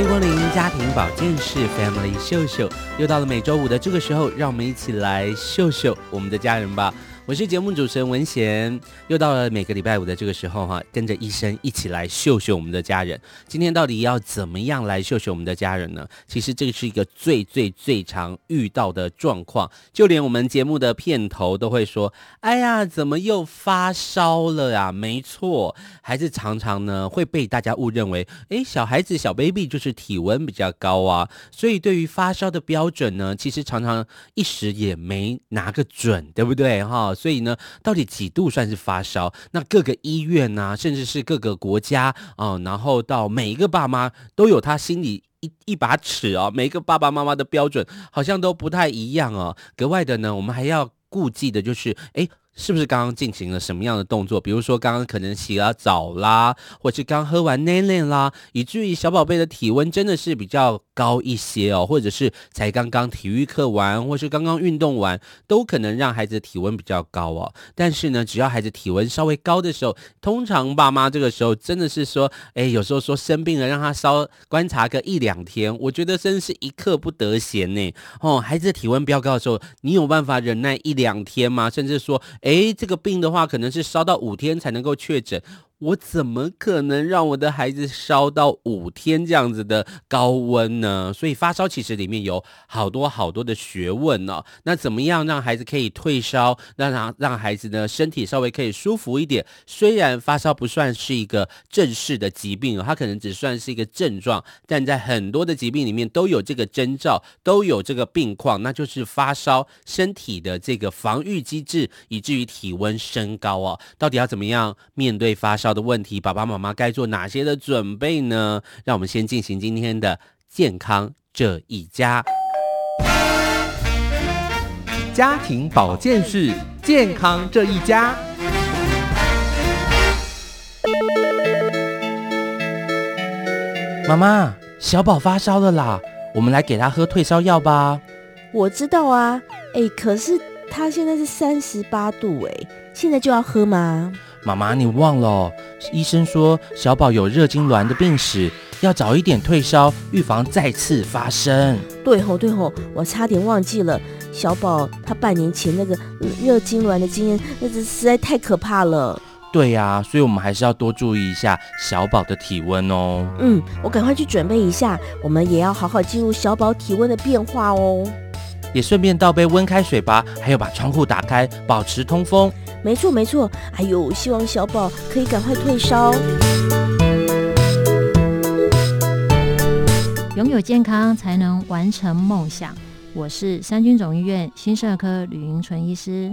欢迎光临家庭保健室 Family 秀秀，又到了每周五的这个时候，让我们一起来秀秀我们的家人吧。我是节目主持人文贤，又到了每个礼拜五的这个时候哈，跟着医生一起来秀秀我们的家人。今天到底要怎么样来秀秀我们的家人呢？其实这个是一个最最最常遇到的状况，就连我们节目的片头都会说：“哎呀，怎么又发烧了呀？”没错，孩子常常呢会被大家误认为，诶，小孩子小 baby 就是体温比较高啊，所以对于发烧的标准呢，其实常常一时也没拿个准，对不对哈？所以呢，到底几度算是发烧？那各个医院呐、啊，甚至是各个国家啊、然后到每一个爸妈都有他心里一一把尺啊，每一个爸爸妈妈的标准好像都不太一样哦。格外的呢，我们还要顾忌的就是，哎。是不是刚刚进行了什么样的动作？比如说刚刚可能洗了澡啦，或是刚喝完奶奶啦，以至于小宝贝的体温真的是比较高一些哦，或者是才刚刚体育课完，或是刚刚运动完，都可能让孩子体温比较高哦。但是呢，只要孩子体温稍微高的时候，通常爸妈这个时候真的是说，哎，有时候说生病了，让他稍观察个一两天，我觉得真是一刻不得闲呢。哦，孩子的体温飙高的时候，你有办法忍耐一两天吗？甚至说，诶，这个病的话，可能是烧到五天才能够确诊。我怎么可能让我的孩子烧到五天这样子的高温呢？所以发烧其实里面有好多好多的学问哦。那怎么样让孩子可以退烧，让让让孩子呢身体稍微可以舒服一点？虽然发烧不算是一个正式的疾病哦，它可能只算是一个症状，但在很多的疾病里面都有这个征兆，都有这个病况，那就是发烧，身体的这个防御机制以至于体温升高哦。到底要怎么样面对发烧的问题，爸爸妈妈该做哪些的准备呢？让我们先进行今天的健康这一家，家庭保健室，健康这一家。妈妈，小宝发烧了啦，我们来给他喝退烧药吧。我知道啊，哎，可是他现在是三十八度，哎，现在就要喝吗？妈妈，你忘了哦，医生说小宝有热痉挛的病史，要早一点退烧，预防再次发生。对吼对吼，我差点忘记了，小宝他半年前那个热痉挛的经验，那是实在太可怕了。对呀，所以我们还是要多注意一下小宝的体温哦。嗯，我赶快去准备一下，我们也要好好记录小宝体温的变化哦。也顺便倒杯温开水吧，还有把窗户打开，保持通风。没错没错，哎呦，希望小宝可以赶快退烧。拥有健康才能完成梦想。我是三军总医院心肾科吕云纯医师。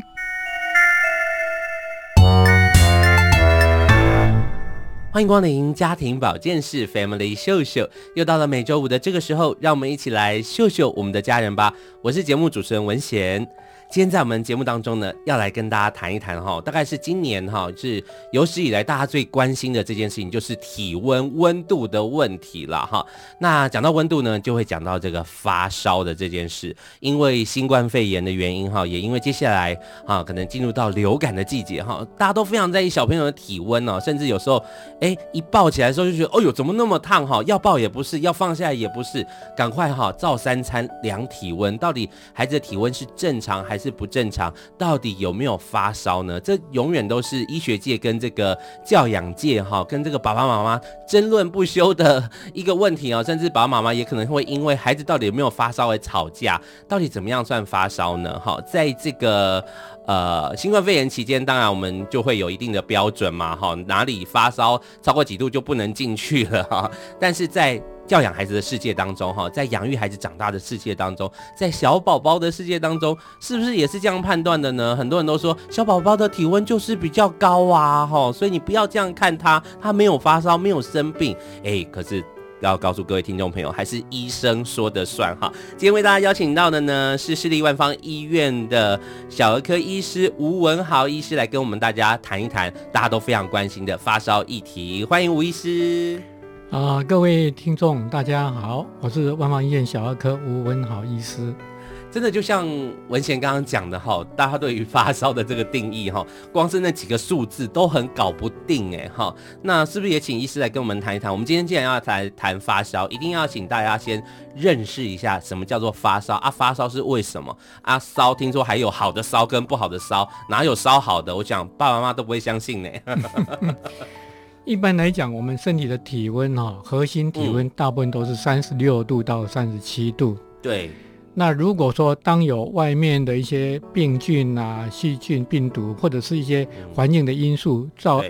欢迎光临家庭保健室 Family 秀秀，又到了每周五的这个时候，让我们一起来秀秀我们的家人吧。我是节目主持人文贤。今天在我们节目当中呢，要来跟大家谈一谈哈，大概是今年哈是有史以来大家最关心的这件事情，就是体温温度的问题了哈。那讲到温度呢，就会讲到这个发烧的这件事，因为新冠肺炎的原因哈，也因为接下来啊可能进入到流感的季节哈，大家都非常在意小朋友的体温哦，甚至有时候哎一抱起来的时候就觉得哦哟怎么那么烫哈，要抱也不是，要放下来也不是，赶快哈照三餐量体温，到底孩子的体温是正常还还是不正常？到底有没有发烧呢？这永远都是医学界跟这个教养界哈，跟这个爸爸妈妈争论不休的一个问题哦。甚至爸爸妈妈也可能会因为孩子到底有没有发烧而吵架。到底怎么样算发烧呢？哈，在这个呃新冠肺炎期间，当然我们就会有一定的标准嘛，哈，哪里发烧超过几度就不能进去了哈。但是在教养孩子的世界当中，哈，在养育孩子长大的世界当中，在小宝宝的世界当中，是不是也是这样判断的呢？很多人都说小宝宝的体温就是比较高啊，哈，所以你不要这样看他，他没有发烧，没有生病，哎，可是要告诉各位听众朋友，还是医生说的算哈。今天为大家邀请到的呢，是市立万方医院的小儿科医师吴文豪医师来跟我们大家谈一谈大家都非常关心的发烧议题，欢迎吴医师。啊，各位听众，大家好，我是万芳医院小儿科吴文豪医师。真的就像文贤刚刚讲的哈，大家对于发烧的这个定义哈，光是那几个数字都很搞不定哎哈。那是不是也请医师来跟我们谈一谈？我们今天既然要来谈发烧，一定要请大家先认识一下什么叫做发烧啊？发烧是为什么啊？烧听说还有好的烧跟不好的烧，哪有烧好的？我讲爸爸妈妈都不会相信呢。一般来讲，我们身体的体温哈，核心体温大部分都是三十六度到三十七度。对。那如果说当有外面的一些病菌啊、细菌、病毒，或者是一些环境的因素造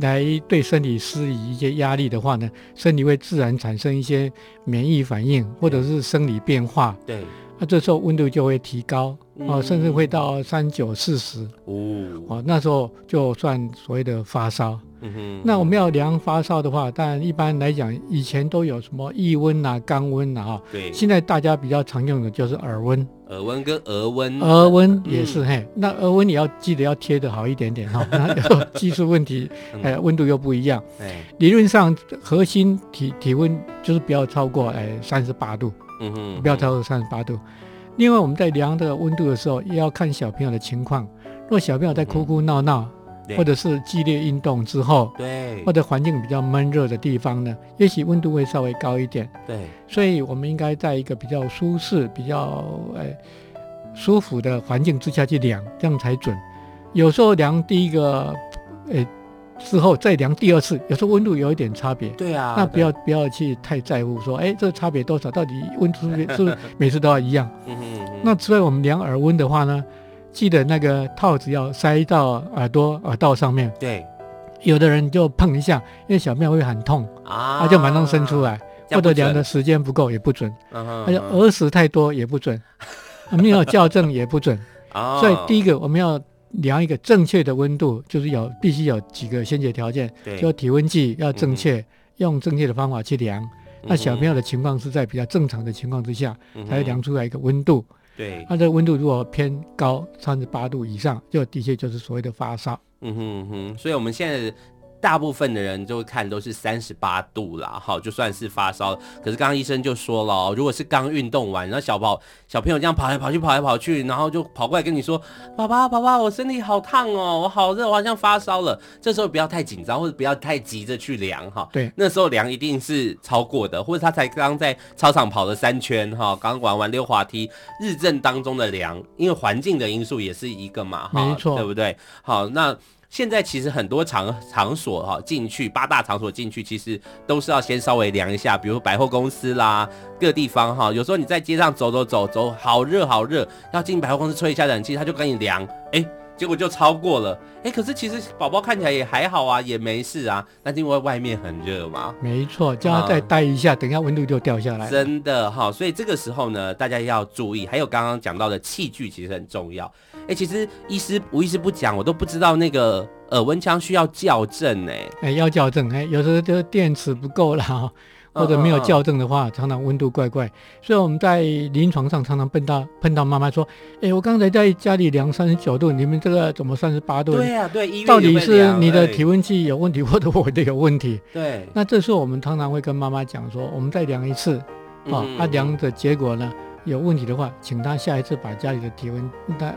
来对身体施以一些压力的话呢，身体会自然产生一些免疫反应，或者是生理变化。对。那这时候温度就会提高，哦，甚至会到三九四十。哦。哦，那时候就算所谓的发烧。嗯哼，那我们要量发烧的话，当然一般来讲，以前都有什么腋温啊、肛温啊，哈。对。现在大家比较常用的就是耳温。耳温跟额温。额温也是、嗯、嘿，那额温也要记得要贴的好一点点哈，那技术问题，哎，温度又不一样。哎。理论上，核心体体温就是不要超过哎三十八度。嗯哼。不要超过三十八度。另外，我们在量这个温度的时候，也要看小朋友的情况。如果小朋友在哭哭闹闹。嗯或者是激烈运动之后，对，或者环境比较闷热的地方呢，也许温度会稍微高一点。对，所以我们应该在一个比较舒适、比较哎舒服的环境之下去量，这样才准。有时候量第一个呃之后再量第二次，有时候温度有一点差别。对啊，那不要不要去太在乎说，哎，这个差别多少？到底温度是不是每次都要一样？嗯哼嗯哼。那除了我们量耳温的话呢？记得那个套子要塞到耳朵耳道上面。对，有的人就碰一下，因为小便会很痛啊，他就马上伸出来，或者量的时间不够也不准，而且耳屎太多也不准，没有校正也不准。所以第一个我们要量一个正确的温度，就是有必须有几个先决条件，就体温计要正确，用正确的方法去量。那小朋友的情况是在比较正常的情况之下，才会量出来一个温度。对，它这个温度如果偏高，三十八度以上，就的确就是所谓的发烧。嗯哼嗯哼，所以我们现在。大部分的人就看都是三十八度啦，好，就算是发烧。可是刚刚医生就说了，如果是刚运动完，然后小宝小朋友这样跑来跑去，跑来跑去，然后就跑过来跟你说：“爸爸，爸爸，我身体好烫哦，我好热，我好像发烧了。”这时候不要太紧张，或者不要太急着去量哈。对，那时候量一定是超过的，或者他才刚在操场跑了三圈哈，刚玩完溜滑梯，日正当中的量，因为环境的因素也是一个嘛，哈，没错，对不对？好，那。现在其实很多场场所哈进去八大场所进去，其实都是要先稍微量一下，比如百货公司啦，各地方哈。有时候你在街上走走走走，好热好热，要进百货公司吹一下冷气，他就跟你量，哎、结果就超过了，哎、欸，可是其实宝宝看起来也还好啊，也没事啊，那是因为外面很热嘛。没错，叫他再待一下，嗯、等一下温度就掉下来。真的哈，所以这个时候呢，大家要注意，还有刚刚讲到的器具其实很重要。哎、欸，其实医师吴医师不讲，我都不知道那个耳温枪需要校正呢。哎，要校正。哎，有时候就电池不够了，或者没有校正的话，常常温度怪怪。所以我们在临床上常常碰到碰到妈妈说：“哎，我刚才在家里量三十九度，你们这个怎么三十八度？”对呀，对，到底是你的体温计有问题，或者我的有问题？对。那这时候我们常常会跟妈妈讲说：“我们再量一次，啊，啊，量的结果呢？”有问题的话，请他下一次把家里的体温、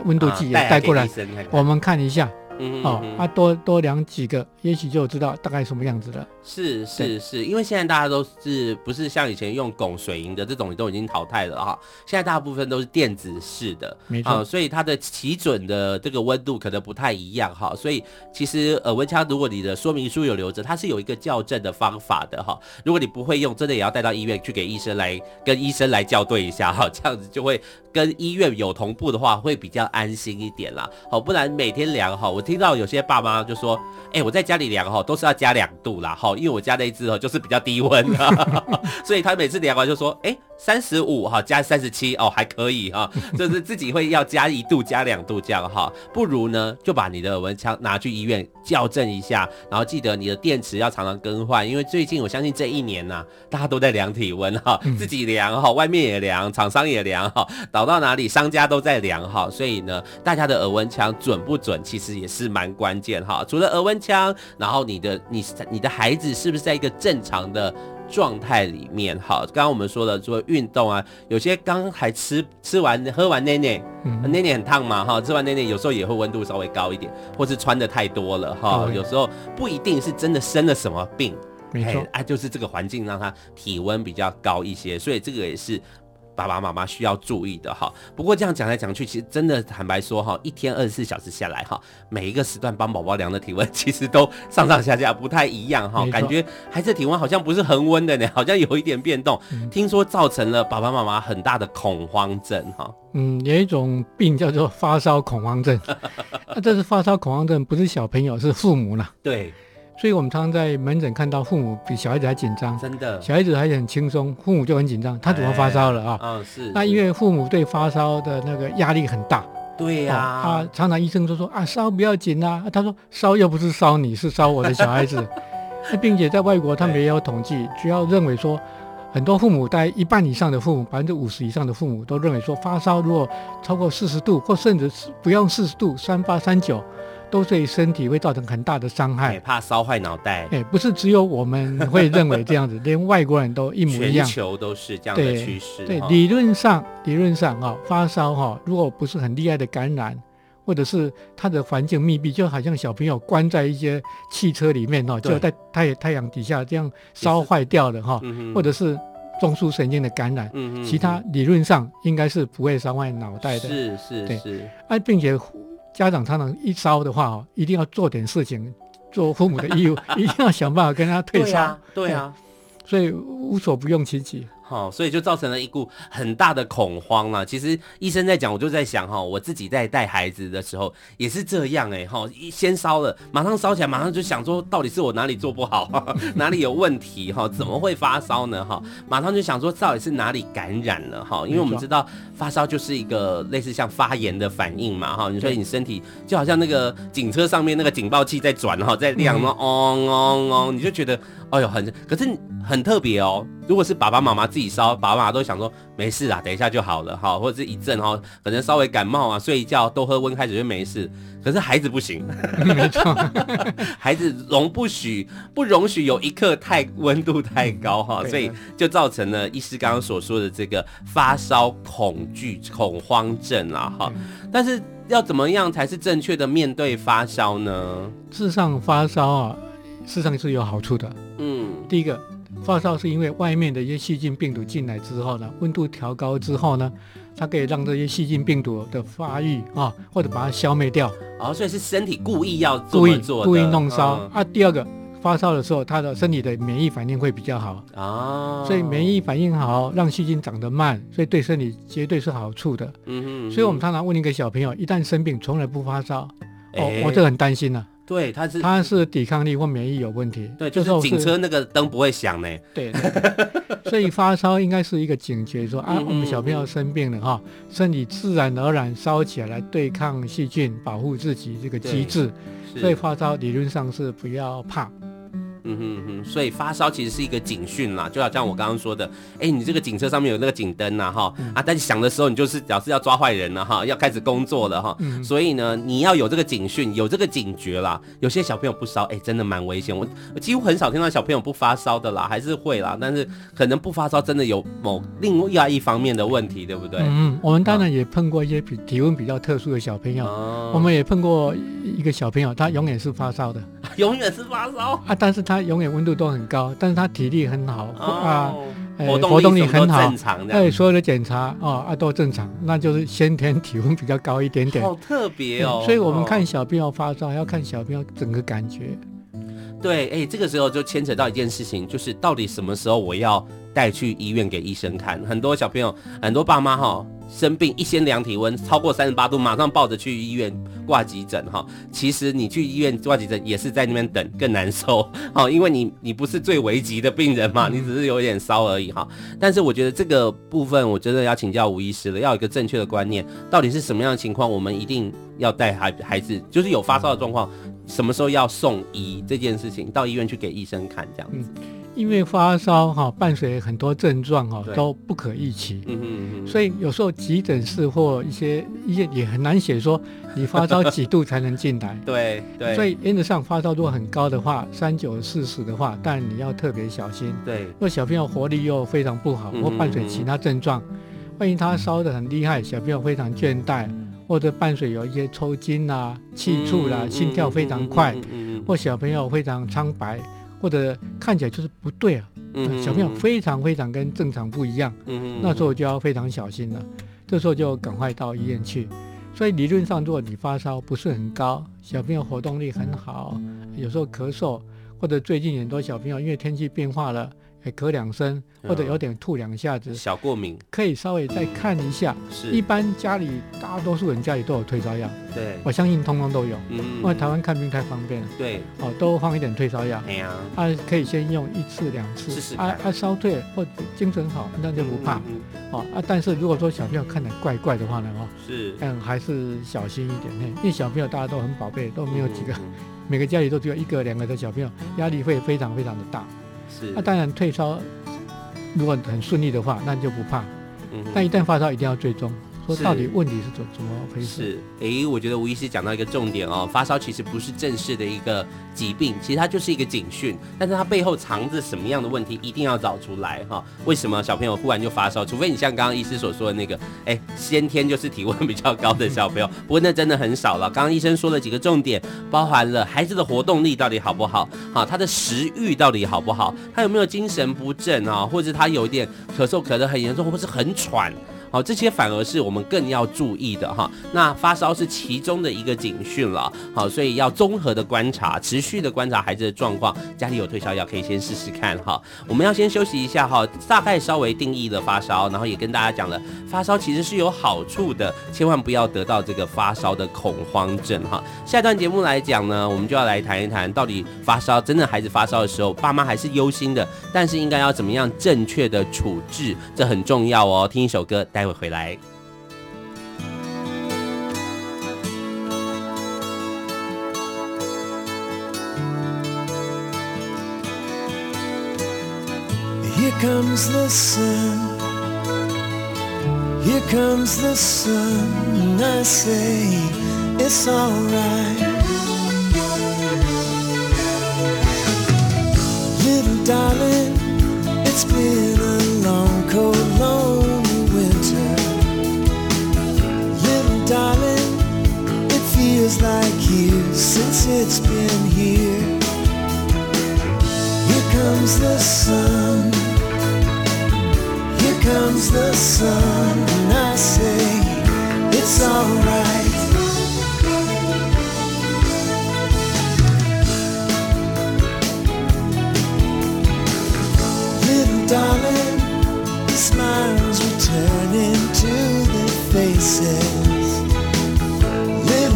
温度计也带过来，我们看一下嗯，哦，啊，多多量几个，也许就知道大概什么样子了。是是是，因为现在大家都是不是像以前用汞水银的这种都已经淘汰了哈，现在大部分都是电子式的，没错，所以它的起准的这个温度可能不太一样哈，所以其实耳温枪如果你的说明书有留着，它是有一个校正的方法的哈，如果你不会用，真的也要带到医院去给医生来跟医生来校对一下哈，这样子就会跟医院有同步的话，会比较安心一点啦，好，不然每天量哈，我听到有些爸妈就说，哎，我在家里量哈，都是要加两度啦，哈。因为我家那一只哦，就是比较低温的，所以他每次量完就说，哎，三十五哈，加三十七哦，还可以哈，就是自己会要加一度、加两度这样哈，不如呢就把你的耳温枪拿去医院校正一下，然后记得你的电池要常常更换，因为最近我相信这一年呐，大家都在量体温哈，自己量哈，外面也量，厂商也量哈，导到哪里商家都在量哈，所以呢，大家的耳温枪准不准，其实也是蛮关键哈。除了耳温枪，然后你的你你的孩子。是不是在一个正常的状态里面？好，刚刚我们说了，说运动啊，有些刚还吃吃完喝完奶奶，奶奶很烫嘛，哈，吃完奶奶有时候也会温度稍微高一点，或是穿的太多了，哈，有时候不一定是真的生了什么病，没错，啊，就是这个环境让他体温比较高一些，所以这个也是。爸爸妈妈需要注意的哈，不过这样讲来讲去，其实真的坦白说哈，一天二十四小时下来哈，每一个时段帮宝宝量的体温其实都上上下下不太一样哈，感觉孩子体温好像不是恒温的呢，好像有一点变动。听说造成了爸爸妈妈很大的恐慌症哈。嗯，有一种病叫做发烧恐慌症，那 这是发烧恐慌症，不是小朋友，是父母呢。对。所以，我们常常在门诊看到父母比小孩子还紧张，真的，小孩子还很轻松，父母就很紧张，他怎么发烧了啊？嗯、哦，是。那因为父母对发烧的那个压力很大。对呀、啊。啊，常常医生都说啊，烧不要紧啊。他说烧又不是烧你，是烧我的小孩子。那并且在外国，他们也有统计，主要认为说，很多父母，大概一半以上的父母，百分之五十以上的父母都认为说，发烧如果超过四十度，或甚至不用四十度，三八三九。都对身体会造成很大的伤害，怕烧坏脑袋。哎，不是只有我们会认为这样子，连外国人都一模一样。全球都是这样的趋势。对，对，理论上，理论上哈，发烧哈，如果不是很厉害的感染，或者是它的环境密闭，就好像小朋友关在一些汽车里面哦，就在太太阳底下这样烧坏掉的哈，或者是中枢神经的感染，其他理论上应该是不会烧坏脑袋的。是是是，是，啊，并且。家长常常一招的话哦，一定要做点事情，做父母的义务，一定要想办法跟他退烧。对啊，对啊，所以无所不用其极。好，所以就造成了一股很大的恐慌了。其实医生在讲，我就在想哈，我自己在带孩子的时候也是这样哎哈，一先烧了，马上烧起来，马上就想说，到底是我哪里做不好，哪里有问题哈？怎么会发烧呢哈？马上就想说，到底是哪里感染了哈？因为我们知道发烧就是一个类似像发炎的反应嘛哈。你说你身体就好像那个警车上面那个警报器在转哈，在亮嘛，嗡嗡嗡，你就觉得哎呦很，可是很特别哦。如果是爸爸妈妈自己烧，爸爸妈妈都想说没事啊，等一下就好了哈，或者是一阵哈，可能稍微感冒啊，睡一觉多喝温开水就没事。可是孩子不行，没错，孩子容不许不容许有一刻太温度太高哈，所以就造成了医师刚刚所说的这个发烧恐惧恐慌症啊哈。但是要怎么样才是正确的面对发烧呢？事实上发烧啊，事实上是有好处的。嗯，第一个。发烧是因为外面的一些细菌病毒进来之后呢，温度调高之后呢，它可以让这些细菌病毒的发育啊，或者把它消灭掉。哦，所以是身体故意要故意故意弄烧。嗯、啊，第二个发烧的时候，他的身体的免疫反应会比较好啊，哦、所以免疫反应好，让细菌长得慢，所以对身体绝对是好处的。嗯哼，嗯哼，所以我们常常问一个小朋友，一旦生病从来不发烧，欸、哦，我这很担心了。对，他是他是抵抗力或免疫有问题。对，就是警车那个灯不会响呢。对，所以发烧应该是一个警觉说，说啊，我们小朋友生病了哈，身体自然而然烧起来来对抗细菌，保护自己这个机制。所以发烧理论上是不要怕。嗯哼嗯哼，所以发烧其实是一个警讯啦，就好像我刚刚说的，哎、欸，你这个警车上面有那个警灯呐，哈、嗯，啊，但是响的时候你就是表示要抓坏人了哈，要开始工作了哈，嗯、所以呢，你要有这个警讯，有这个警觉啦。有些小朋友不烧，哎、欸，真的蛮危险。我我几乎很少听到小朋友不发烧的啦，还是会啦，但是可能不发烧真的有某另外一方面的问题，对不对？嗯，我们当然也碰过一些比体温比较特殊的小朋友，哦、我们也碰过一个小朋友，他永远是发烧的，永远是发烧啊，但是他永远温度都很高，但是他体力很好、哦、啊，活动活动力很好，哎，所有的检查哦啊都正常，那就是先天体温比较高一点点，好特别哦、嗯。所以我们看小朋友发烧，还要看小朋友整个感觉。对，哎，这个时候就牵扯到一件事情，就是到底什么时候我要带去医院给医生看？很多小朋友，很多爸妈哈生病一先量体温超过三十八度，马上抱着去医院挂急诊哈。其实你去医院挂急诊也是在那边等，更难受 哈，因为你你不是最危急的病人嘛，你只是有点烧而已哈。但是我觉得这个部分我真的要请教吴医师了，要有一个正确的观念，到底是什么样的情况，我们一定要带孩孩子，就是有发烧的状况。什么时候要送医这件事情，到医院去给医生看这样子。嗯，因为发烧哈伴随很多症状哈都不可预期，嗯嗯嗯，所以有时候急诊室或一些医院也很难写说你发烧几度才能进来。对对。所以原则上发烧如果很高的话，三九四十的话，但你要特别小心。对。若小朋友活力又非常不好，或伴随其他症状，万一他烧得很厉害，小朋友非常倦怠。或者伴随有一些抽筋啊、气促啦、啊、心跳非常快，或小朋友非常苍白，或者看起来就是不对啊，小朋友非常非常跟正常不一样，那时候就要非常小心了。这时候就赶快到医院去。所以理论上，如果你发烧不是很高，小朋友活动力很好，有时候咳嗽，或者最近很多小朋友因为天气变化了。哎，咳两声或者有点吐两下子，小过敏可以稍微再看一下。是，一般家里大多数人家里都有退烧药。对，我相信通通都有。嗯，因为台湾看病太方便了。对，哦，都放一点退烧药。哎呀，啊，可以先用一次两次。试试啊啊，烧退或精神好，那就不怕。哦啊，但是如果说小朋友看得怪怪的话呢，哦，是，嗯，还是小心一点。嘿，因为小朋友大家都很宝贝，都没有几个，每个家里都只有一个两个的小朋友，压力会非常非常的大。是，那当然退烧。如果很顺利的话，那你就不怕。嗯，但一旦发烧，一定要追踪。说到底问题是怎怎么回事？是，哎、欸，我觉得吴医师讲到一个重点哦，发烧其实不是正式的一个疾病，其实它就是一个警讯，但是它背后藏着什么样的问题，一定要找出来哈、哦。为什么小朋友忽然就发烧？除非你像刚刚医师所说的那个，哎、欸，先天就是体温比较高的小朋友，不过那真的很少了。刚刚医生说了几个重点，包含了孩子的活动力到底好不好，哈，他的食欲到底好不好，他有没有精神不振啊，或者他有一点咳嗽咳得很严重，或是很喘。好，这些反而是我们更要注意的哈。那发烧是其中的一个警讯了，好，所以要综合的观察，持续的观察孩子的状况。家里有退烧药可以先试试看哈。我们要先休息一下哈，大概稍微定义了发烧，然后也跟大家讲了，发烧其实是有好处的，千万不要得到这个发烧的恐慌症哈。下一段节目来讲呢，我们就要来谈一谈，到底发烧真的孩子发烧的时候，爸妈还是忧心的，但是应该要怎么样正确的处置，这很重要哦。听一首歌。待会回来。Here comes the sun, here comes the sun, and I say it's alright. Little darling, it's been a long, cold, feels like years since it's been here. Here comes the sun. Here comes the sun, and I say it's alright. Little darling, the smiles returning to their faces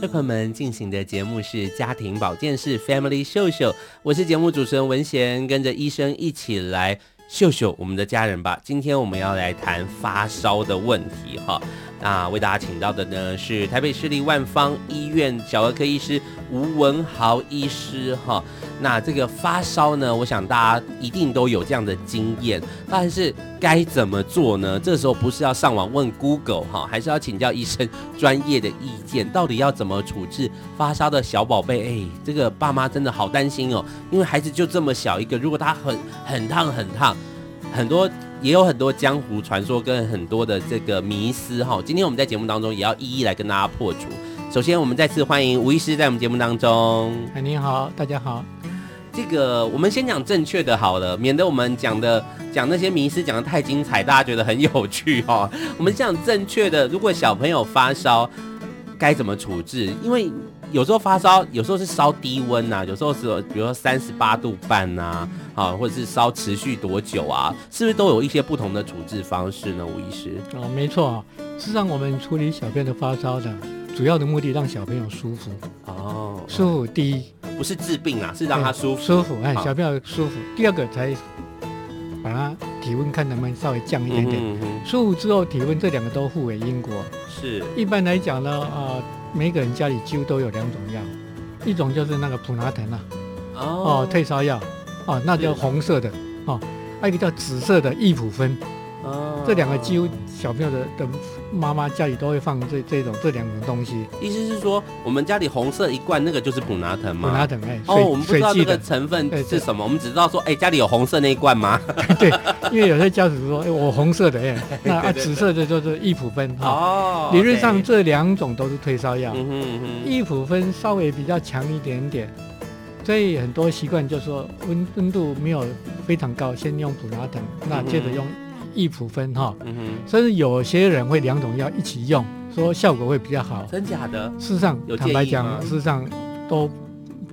comes. 朋友们进行的节目是家庭保健室 Family 秀秀，我是节目主持人文贤，跟着医生一起来秀秀我们的家人吧。今天我们要来谈发烧的问题哈。那为大家请到的呢是台北市立万方医院小儿科医师吴文豪医师哈。那这个发烧呢，我想大家一定都有这样的经验，但是该怎么做呢？这时候不是要上网问 Google 哈，还是要请教医生专业的意见，到底要怎么处置发烧的小宝贝？哎，这个爸妈真的好担心哦，因为孩子就这么小一个，如果他很很烫很烫，很多。也有很多江湖传说跟很多的这个迷思哈，今天我们在节目当中也要一一来跟大家破除。首先，我们再次欢迎吴医师在我们节目当中。哎，你好，大家好。这个我们先讲正确的好了，免得我们讲的讲那些迷思讲的太精彩，大家觉得很有趣哦。我们讲正确的，如果小朋友发烧该怎么处置？因为有时候发烧，有时候是烧低温呐，有时候是比如说三十八度半呐，啊，或者是烧持续多久啊？是不是都有一些不同的处置方式呢？吴医师？哦，没错啊。事实上，我们处理小便的发烧的主要的目的，让小朋友舒服。哦，舒服第一，不是治病啊，是让他舒服。舒服，哎，小朋友舒服。第二个才把他体温看能不能稍微降一点点。舒服之后，体温这两个都互为因果。是。一般来讲呢，啊。每个人家里几乎都有两种药，一种就是那个普拿疼啊，哦，退烧药，哦，那叫红色的，哦，还有一个叫紫色的异普芬，哦，这两个几乎小朋友的的妈妈家里都会放这这种这两种东西。意思是说，我们家里红色一罐那个就是普拿藤吗？普拿藤，哎，哦，我们不知道这个成分是什么，我们只知道说，哎，家里有红色那一罐吗？对，因为有些家属说，哎，我红色的，哎，那啊紫色的就是异普芬，哦，理论上这两种都是退烧药，嗯嗯嗯哼，异普芬稍微比较强一点点，所以很多习惯就是说温温度没有非常高，先用普拿疼，那接着用。异普芬哈，嗯哼，甚至有些人会两种药一起用，说效果会比较好。真假的？事实上，坦白讲，事实上都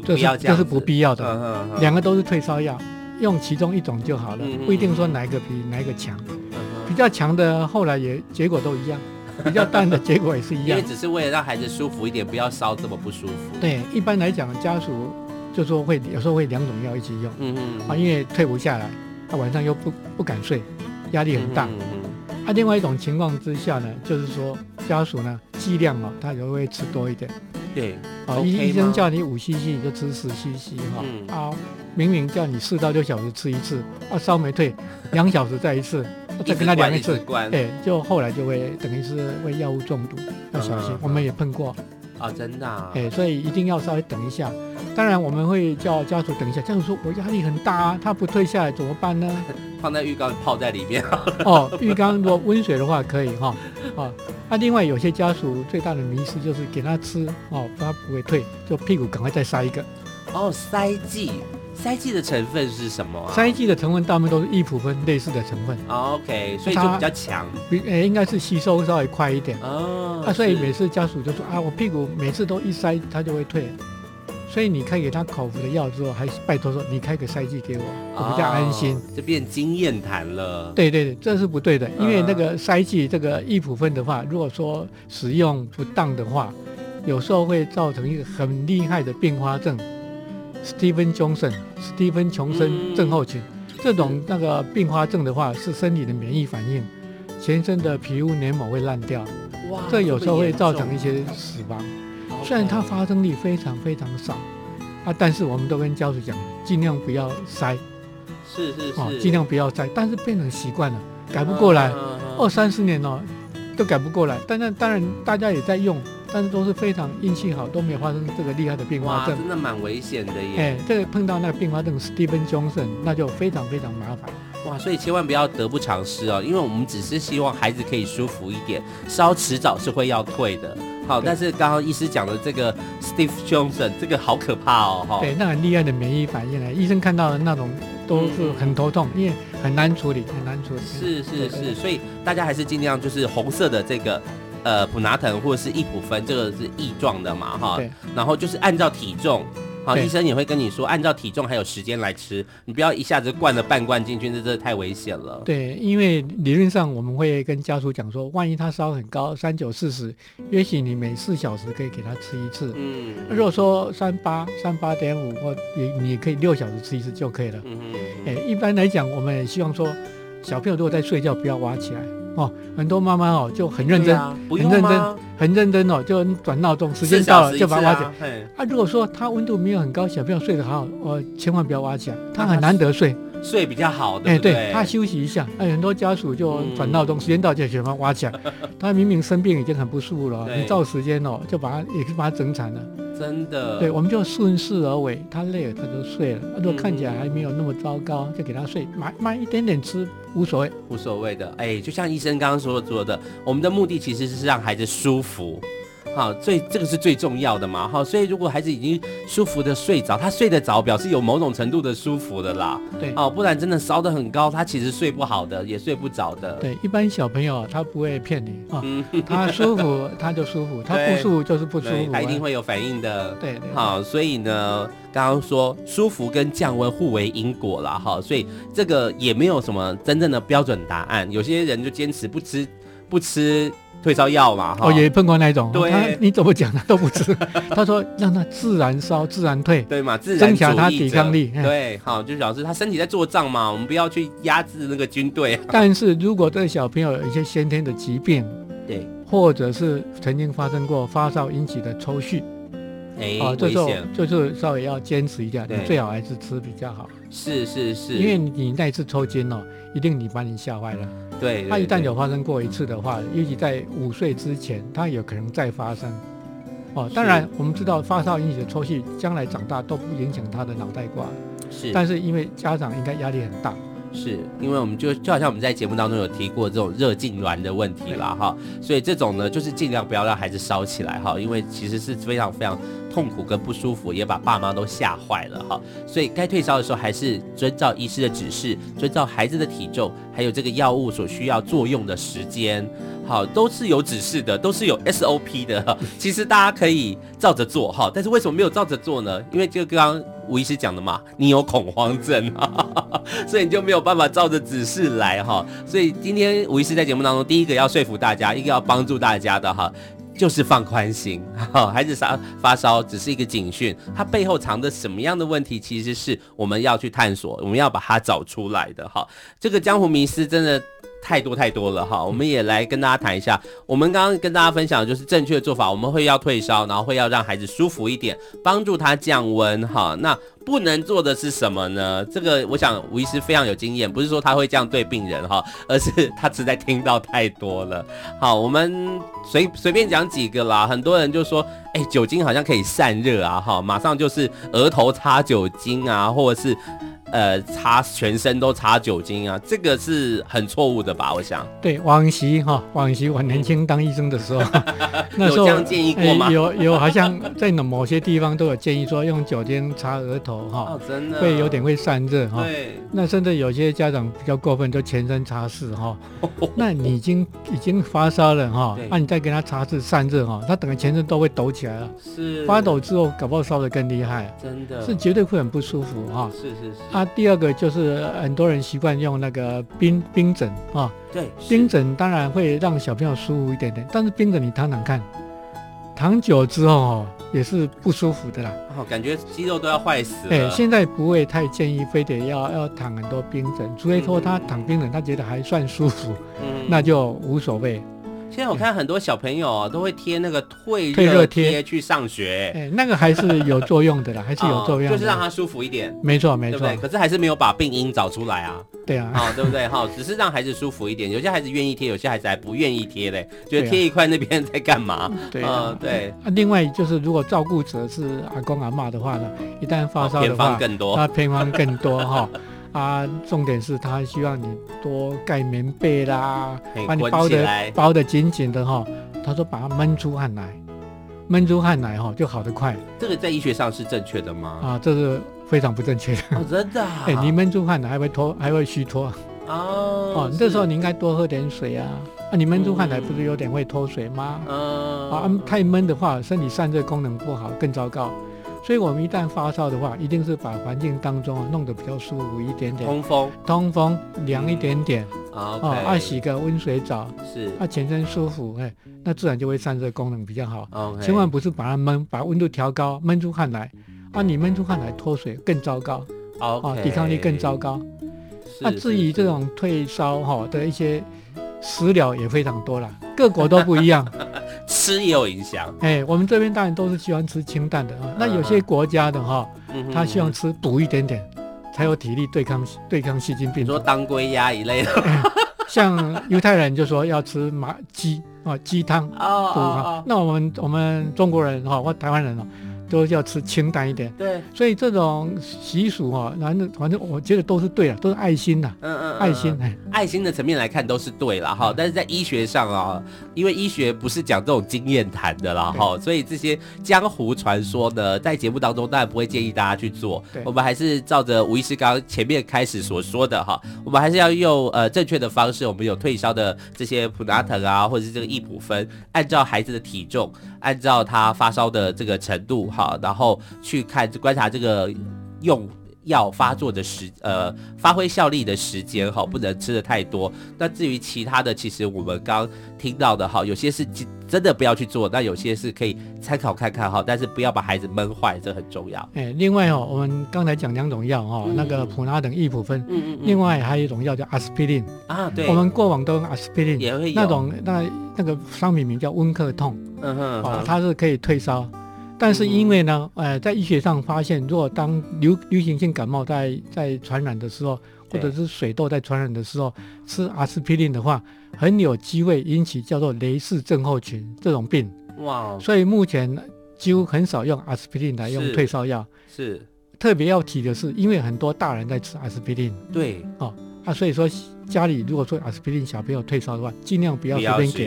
这是这是不必要的。两个都是退烧药，用其中一种就好了，不一定说哪一个比哪一个强。比较强的后来也结果都一样，比较淡的结果也是一样。因为只是为了让孩子舒服一点，不要烧这么不舒服。对，一般来讲，家属就说会有时候会两种药一起用，嗯嗯，啊，因为退不下来，他晚上又不不敢睡。压力很大，嗯嗯、啊，另外一种情况之下呢，就是说家属呢剂量哦，他也会吃多一点，对，啊，医医生叫你五 cc 你就吃十 cc 哈，嗯、啊，明明叫你四到六小时吃一次，啊，烧没退，两小时再一次，再跟他量一次，哎，就后来就会等于是会药物中毒，要小心，嗯、我们也碰过。啊，真的，哎，所以一定要稍微等一下。当然，我们会叫家属等一下。家属说：“我压力很大啊，他不退下来怎么办呢？” 放在浴缸泡在里面。哦，浴缸如果温水的话可以哈。啊，那另外有些家属最大的迷失就是给他吃哦，他不会退，就屁股赶快再塞一个。哦，塞剂。塞剂的成分是什么啊？塞剂的成分大部分都是异普芬类似的成分。OK，所以就比较强，比诶应该是吸收稍微快一点。哦，啊，所以每次家属就说啊，我屁股每次都一塞，它就会退。所以你开给他口服的药之后，还拜托说你开个塞剂给我，我比较安心。就变经验谈了。对对对，这是不对的，因为那个塞剂这个异普芬的话，如果说使用不当的话，有时候会造成一个很厉害的并发症。史蒂芬·琼森，史蒂芬·琼森症候群，嗯、这种那个并发症的话，是身体的免疫反应，全身的皮肤黏膜会烂掉，哇，这有时候会造成一些死亡。虽然它发生率非常非常少，啊，但是我们都跟家属讲，尽量不要塞，是是是，尽量不要塞，但是变成习惯了，改不过来，二三十年了，都改不过来。但是当然大家也在用。但是都是非常运气好，都没有发生这个厉害的并发症。真的蛮危险的耶。哎，这个碰到那个并发症，Stephen Johnson，那就非常非常麻烦。哇，所以千万不要得不偿失哦，因为我们只是希望孩子可以舒服一点，烧迟早是会要退的。好，但是刚刚医师讲的这个 Steve Johnson，这个好可怕哦，哈。对，那很厉害的免疫反应呢，医生看到的那种都是很头痛，嗯、因为很难处理，很难处理。是是是，所以大家还是尽量就是红色的这个呃普拿疼或者是异普芬，这个是异状的嘛，哈。对。然后就是按照体重。好，医生也会跟你说，按照体重还有时间来吃，你不要一下子灌了半罐进去，这真的太危险了。对，因为理论上我们会跟家属讲说，万一他烧很高，三九四十，也许你每四小时可以给他吃一次。嗯。如果说三八三八点五，或你你可以六小时吃一次就可以了。嗯嗯。哎，一般来讲，我们也希望说，小朋友如果在睡觉，不要挖起来。哦，很多妈妈哦就很认真，啊、很认真。很认真哦，就转闹钟，时间到了就把它挖起来。啊，如果说它温度没有很高，小朋友睡得好好，我千万不要挖起来，他很难得睡，睡比较好的。哎，对，他休息一下。哎，很多家属就转闹钟，时间到就喜欢挖起来。他明明生病已经很不舒服了，你照时间哦，就把他也是把他整惨了。真的。对，我们就顺势而为，他累了他就睡了。如果看起来还没有那么糟糕，就给他睡，慢慢一点点吃。无所谓，无所谓的。哎，就像医生刚刚所说的，我们的目的其实是让孩子舒服，好，最这个是最重要的嘛，好，所以如果孩子已经舒服的睡着，他睡得着，表示有某种程度的舒服的啦。对，哦，不然真的烧得很高，他其实睡不好的，也睡不着的。对，一般小朋友他不会骗你啊，他舒服他就舒服，他不舒服就是不舒服，他一定会有反应的。对对，好，所以呢。刚刚说舒服跟降温互为因果了哈，所以这个也没有什么真正的标准答案。有些人就坚持不吃不吃退烧药嘛哈。哦，也碰过那种，对，他你怎么讲他都不吃，他说让他自然烧自然退，对嘛，自然增强他抵抗力。对，好，就表示他身体在做账嘛，我们不要去压制那个军队。但是如果这个小朋友有一些先天的疾病，对，或者是曾经发生过发烧引起的抽搐。哎，哦，这时候就是稍微要坚持一下，你最好还是吃比较好。是是是，因为你那一次抽筋哦，一定你把你吓坏了。对，他一旦有发生过一次的话，尤其在五岁之前，他有可能再发生。哦，当然我们知道发烧引起的抽搐，将来长大都不影响他的脑袋瓜。是，但是因为家长应该压力很大。是因为我们就就好像我们在节目当中有提过这种热痉挛的问题了哈，所以这种呢就是尽量不要让孩子烧起来哈，因为其实是非常非常痛苦跟不舒服，也把爸妈都吓坏了哈。所以该退烧的时候还是遵照医师的指示，遵照孩子的体重，还有这个药物所需要作用的时间，好，都是有指示的，都是有 SOP 的哈。其实大家可以照着做哈，但是为什么没有照着做呢？因为就刚刚。吴医师讲的嘛，你有恐慌症，所以你就没有办法照着指示来哈。所以今天吴医师在节目当中，第一个要说服大家，一个要帮助大家的哈，就是放宽心。孩子发发烧只是一个警讯，它背后藏着什么样的问题，其实是我们要去探索，我们要把它找出来的哈。这个江湖迷思真的。太多太多了哈，我们也来跟大家谈一下。我们刚刚跟大家分享的就是正确的做法，我们会要退烧，然后会要让孩子舒服一点，帮助他降温哈。那不能做的是什么呢？这个我想吴医师非常有经验，不是说他会这样对病人哈，而是他实在听到太多了。好，我们随随便讲几个啦。很多人就说，哎，酒精好像可以散热啊，哈，马上就是额头擦酒精啊，或者是。呃，擦全身都擦酒精啊，这个是很错误的吧？我想。对，往昔哈，往昔我年轻当医生的时候，那时候有这样建议过吗？欸、有有，好像在某些地方都有建议说用酒精擦额头哈，哦，真的会有点会散热哈。对。那甚至有些家长比较过分，就全身擦拭哈。那你已经已经发烧了哈，那你再给他擦拭散热哈，他整个全身都会抖起来了。是。发抖之后，搞不好烧得更厉害。真的。是绝对会很不舒服哈。是是是。啊，第二个就是很多人习惯用那个冰冰枕啊，对，冰枕当然会让小朋友舒服一点点，但是冰枕你躺躺看，躺久之后哦也是不舒服的啦，哦，感觉肌肉都要坏死了。哎，现在不会太建议非得要要躺很多冰枕，除非说他躺冰枕他觉得还算舒服，嗯，那就无所谓。现在我看很多小朋友啊，都会贴那个退退热贴去上学。哎，那个还是有作用的啦，还是有作用的，就是让他舒服一点。没错，没错。对不对？可是还是没有把病因找出来啊。对啊。好，对不对？哈，只是让孩子舒服一点。有些孩子愿意贴，有些孩子还不愿意贴嘞，觉得贴一块那边在干嘛？对啊，对。啊，另外就是如果照顾者是阿公阿妈的话呢，一旦发烧的话，偏方更多，他偏方更多哈。啊，重点是他希望你多盖棉被啦，把你包的包的紧紧的哈。他说把它闷出汗来，闷出汗来哈就好得快。这个在医学上是正确的吗？啊，这是非常不正确的。哦，真的、啊？哎，你闷出汗来还会脱，还会虚脱。哦。哦，你这时候你应该多喝点水啊。啊，你闷出汗来不是有点会脱水吗？嗯。啊，太闷的话，身体散热功能不好，更糟糕。所以，我们一旦发烧的话，一定是把环境当中啊弄得比较舒服一点点，通风，通风凉一点点，啊，啊，洗个温水澡，是，啊，全身舒服，哎，那自然就会散热功能比较好。千万不是把它闷，把温度调高，闷出汗来，啊，你闷出汗来脱水更糟糕，啊，抵抗力更糟糕。那至于这种退烧哈的一些食疗也非常多了，各国都不一样。吃也有影响，哎，我们这边当然都是喜欢吃清淡的啊。那有些国家的哈，他希望吃补一点点，才有体力对抗对抗细菌病毒。说当归鸭一类的，像犹太人就说要吃麻鸡啊鸡汤补。那我们我们中国人哈或台湾人哦。都要吃清淡一点，对，所以这种习俗哈，反正反正我觉得都是对的，都是爱心呐，嗯嗯，爱心，爱心的层面来看都是对了哈，但是在医学上啊，因为医学不是讲这种经验谈的啦哈，所以这些江湖传说呢，在节目当中当然不会建议大家去做，我们还是照着吴医师刚刚前面开始所说的哈，我们还是要用呃正确的方式，我们有退烧的这些普拿疼啊，或者是这个益普芬，按照孩子的体重，按照他发烧的这个程度。好，然后去看观察这个用药发作的时，呃，发挥效力的时间，哈，不能吃的太多。那至于其他的，其实我们刚听到的，哈，有些是真的不要去做，那有些是可以参考看看，哈，但是不要把孩子闷坏，这很重要。哎，另外哦，我们刚才讲两种药，哈、嗯，那个普拉等、异普芬，嗯嗯，另外还有一种药叫阿司匹林啊，对，我们过往都用阿司匹林，也会有那种那那个商品名叫温克痛，嗯哼，嗯哼，哦，它是可以退烧。但是因为呢，呃，在医学上发现，如果当流流行性感冒在在传染的时候，或者是水痘在传染的时候，吃阿司匹林的话，很有机会引起叫做雷氏症候群这种病。哇！所以目前几乎很少用阿司匹林来用退烧药。是。特别要提的是，因为很多大人在吃阿司匹林。对。哦。啊，所以说家里如果说阿司匹林小朋友退烧的话，尽量不要随便给，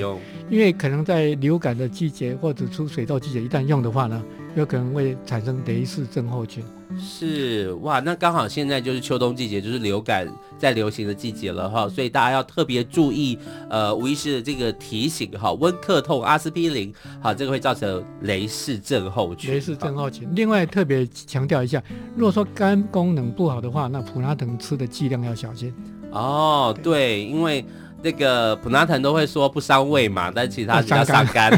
因为可能在流感的季节或者出水痘季节，一旦用的话呢，有可能会产生雷氏症候群。是哇，那刚好现在就是秋冬季节，就是流感在流行的季节了哈，所以大家要特别注意，呃，吴医师的这个提醒哈，温克痛、阿司匹林，好，这个会造成雷氏症候群。雷氏症候群。另外特别强调一下，如果说肝功能不好的话，那普拉疼吃的剂量要小心。哦，对，对，因为。那个普拉腾都会说不伤胃嘛，但其他比较伤肝，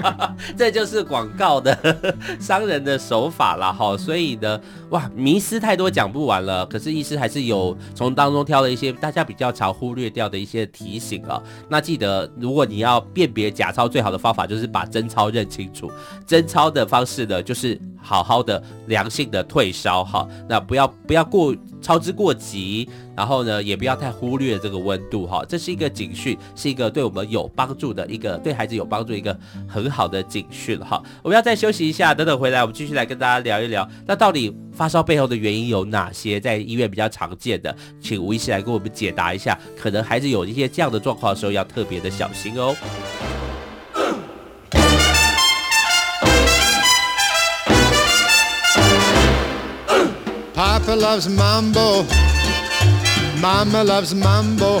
这就是广告的商人的手法啦。哈。所以呢，哇，迷思太多讲不完了。可是医师还是有从当中挑了一些大家比较常忽略掉的一些提醒啊。那记得，如果你要辨别假钞，最好的方法就是把真钞认清楚。真钞的方式呢，就是好好的良性的退烧哈。那不要不要过操之过急，然后呢，也不要太忽略这个温度哈。这是一个。警讯是一个对我们有帮助的一个对孩子有帮助一个很好的警讯哈。我们要再休息一下，等等回来我们继续来跟大家聊一聊。那到底发烧背后的原因有哪些？在医院比较常见的，请吴医师来给我们解答一下。可能孩子有一些这样的状况的时候，要特别的小心哦。Papa loves mambo, Mama loves mambo.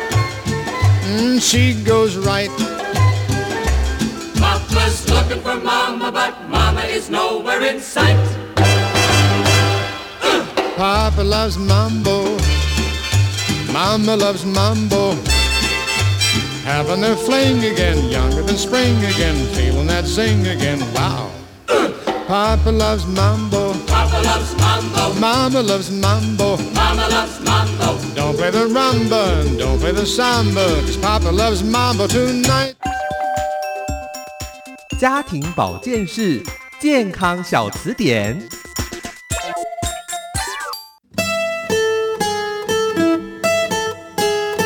Mm, she goes right. Papa's looking for Mama, but Mama is nowhere in sight. Uh. Papa loves mambo. Mama loves mambo. Having a fling again, younger than spring again, feeling that zing again. Wow. Uh. Papa loves mambo. Loves mambo. Mama loves mambo. Mama loves mambo. Don't play the rumba and don't play the samba, cause Papa loves mambo tonight. 家庭保健室健康小词典。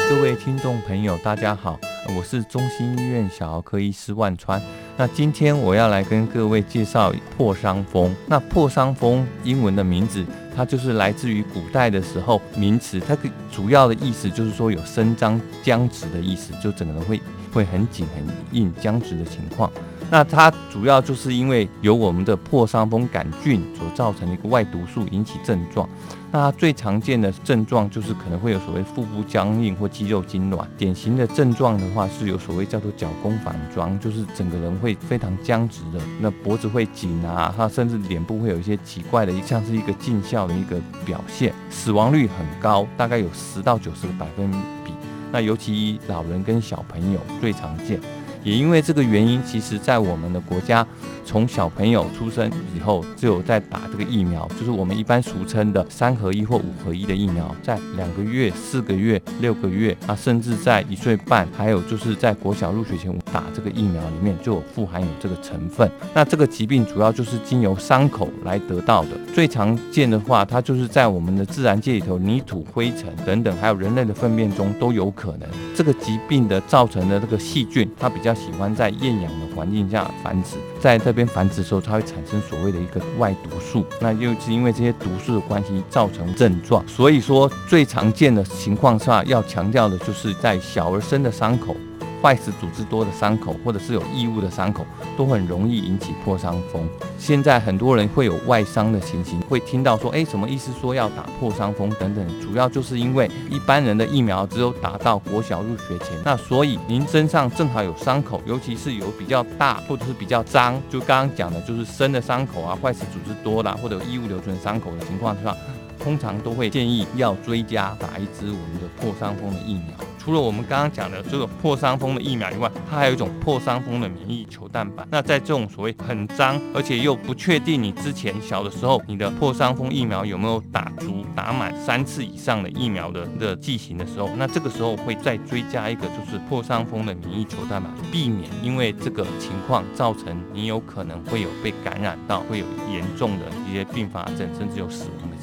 各位听众朋友，大家好，我是中心医院小儿科医师万川。那今天我要来跟各位介绍破伤风。那破伤风英文的名字，它就是来自于古代的时候名词，它主要的意思就是说有伸张僵直的意思，就整个人会会很紧很硬僵直的情况。那它主要就是因为由我们的破伤风杆菌所造成的一个外毒素引起症状。那最常见的症状就是可能会有所谓腹部僵硬或肌肉痉挛。典型的症状的话是有所谓叫做脚弓反装，就是整个人会非常僵直的，那脖子会紧啊，它甚至脸部会有一些奇怪的，像是一个惊笑的一个表现。死亡率很高，大概有十到九十个百分比。那尤其老人跟小朋友最常见。也因为这个原因，其实，在我们的国家，从小朋友出生以后就有在打这个疫苗，就是我们一般俗称的三合一或五合一的疫苗，在两个月、四个月、六个月啊，甚至在一岁半，还有就是在国小入学前打这个疫苗里面就有富含有这个成分。那这个疾病主要就是经由伤口来得到的，最常见的话，它就是在我们的自然界里头，泥土、灰尘等等，还有人类的粪便中都有可能。这个疾病的造成的这个细菌，它比较喜欢在厌氧的环境下繁殖，在这边繁殖的时候，它会产生所谓的一个外毒素，那又是因为这些毒素的关系造成症状。所以说，最常见的情况下，要强调的就是在小而深的伤口。坏死组织多的伤口，或者是有异物的伤口，都很容易引起破伤风。现在很多人会有外伤的情形，会听到说，哎，什么意思？说要打破伤风等等，主要就是因为一般人的疫苗只有打到国小入学前，那所以您身上正好有伤口，尤其是有比较大或者是比较脏，就刚刚讲的，就是深的伤口啊，坏死组织多啦，或者有异物留存伤口的情况下，通常都会建议要追加打一支我们的破伤风的疫苗。除了我们刚刚讲的这个破伤风的疫苗以外，它还有一种破伤风的免疫球蛋白。那在这种所谓很脏，而且又不确定你之前小的时候你的破伤风疫苗有没有打足、打满三次以上的疫苗的的剂型的时候，那这个时候会再追加一个就是破伤风的免疫球蛋白，避免因为这个情况造成你有可能会有被感染到，会有严重的一些并发症，甚至有死亡。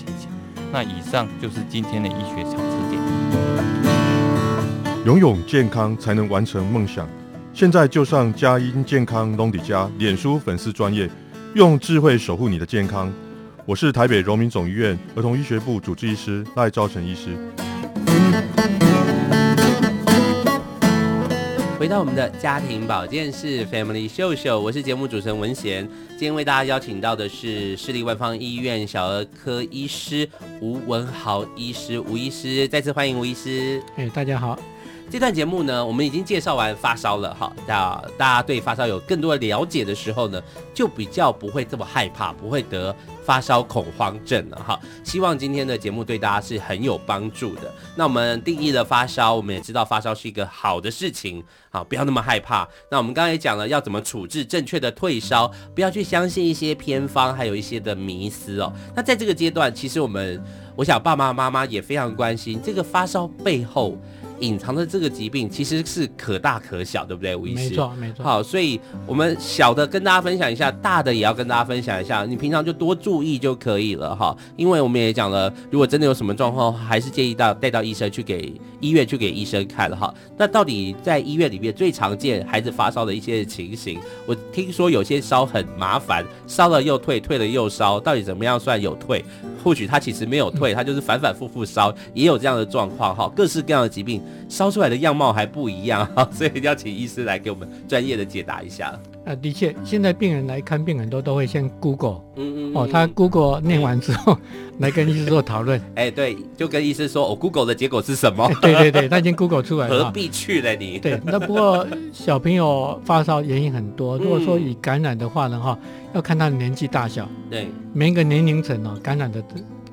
那以上就是今天的医学小词典。拥有健康才能完成梦想。现在就上佳音健康隆迪家脸书粉丝专业，用智慧守护你的健康。我是台北荣民总医院儿童医学部主治医师赖兆成医师。回到我们的家庭保健室 Family 秀秀，我是节目主持人文贤。今天为大家邀请到的是市立万方医院小儿科医师吴文豪医师，吴医师，再次欢迎吴医师。哎，大家好。这段节目呢，我们已经介绍完发烧了哈，大大家对发烧有更多的了解的时候呢，就比较不会这么害怕，不会得发烧恐慌症了哈。希望今天的节目对大家是很有帮助的。那我们定义了发烧，我们也知道发烧是一个好的事情，好，不要那么害怕。那我们刚刚也讲了要怎么处置正确的退烧，不要去相信一些偏方，还有一些的迷思哦。那在这个阶段，其实我们，我想爸爸妈妈也非常关心这个发烧背后。隐藏的这个疾病其实是可大可小，对不对，吴医师？没错，没错。好，所以我们小的跟大家分享一下，大的也要跟大家分享一下。你平常就多注意就可以了哈。因为我们也讲了，如果真的有什么状况，还是建议到带到医生去给医院去给医生看了哈。那到底在医院里面最常见孩子发烧的一些情形，我听说有些烧很麻烦，烧了又退，退了又烧，到底怎么样算有退？或许他其实没有退，他就是反反复复烧，也有这样的状况哈。各式各样的疾病。烧出来的样貌还不一样，所以要请医师来给我们专业的解答一下。啊，的确，现在病人来看病，很多都会先 Google，嗯嗯，哦，他 Google 念完之后，来跟医师做讨论。哎，对，就跟医师说，我 Google 的结果是什么？对对对，他已经 Google 出来了。何必去呢你？对，那不过小朋友发烧原因很多，如果说以感染的话呢，哈，要看他的年纪大小。对，每一个年龄层哦，感染的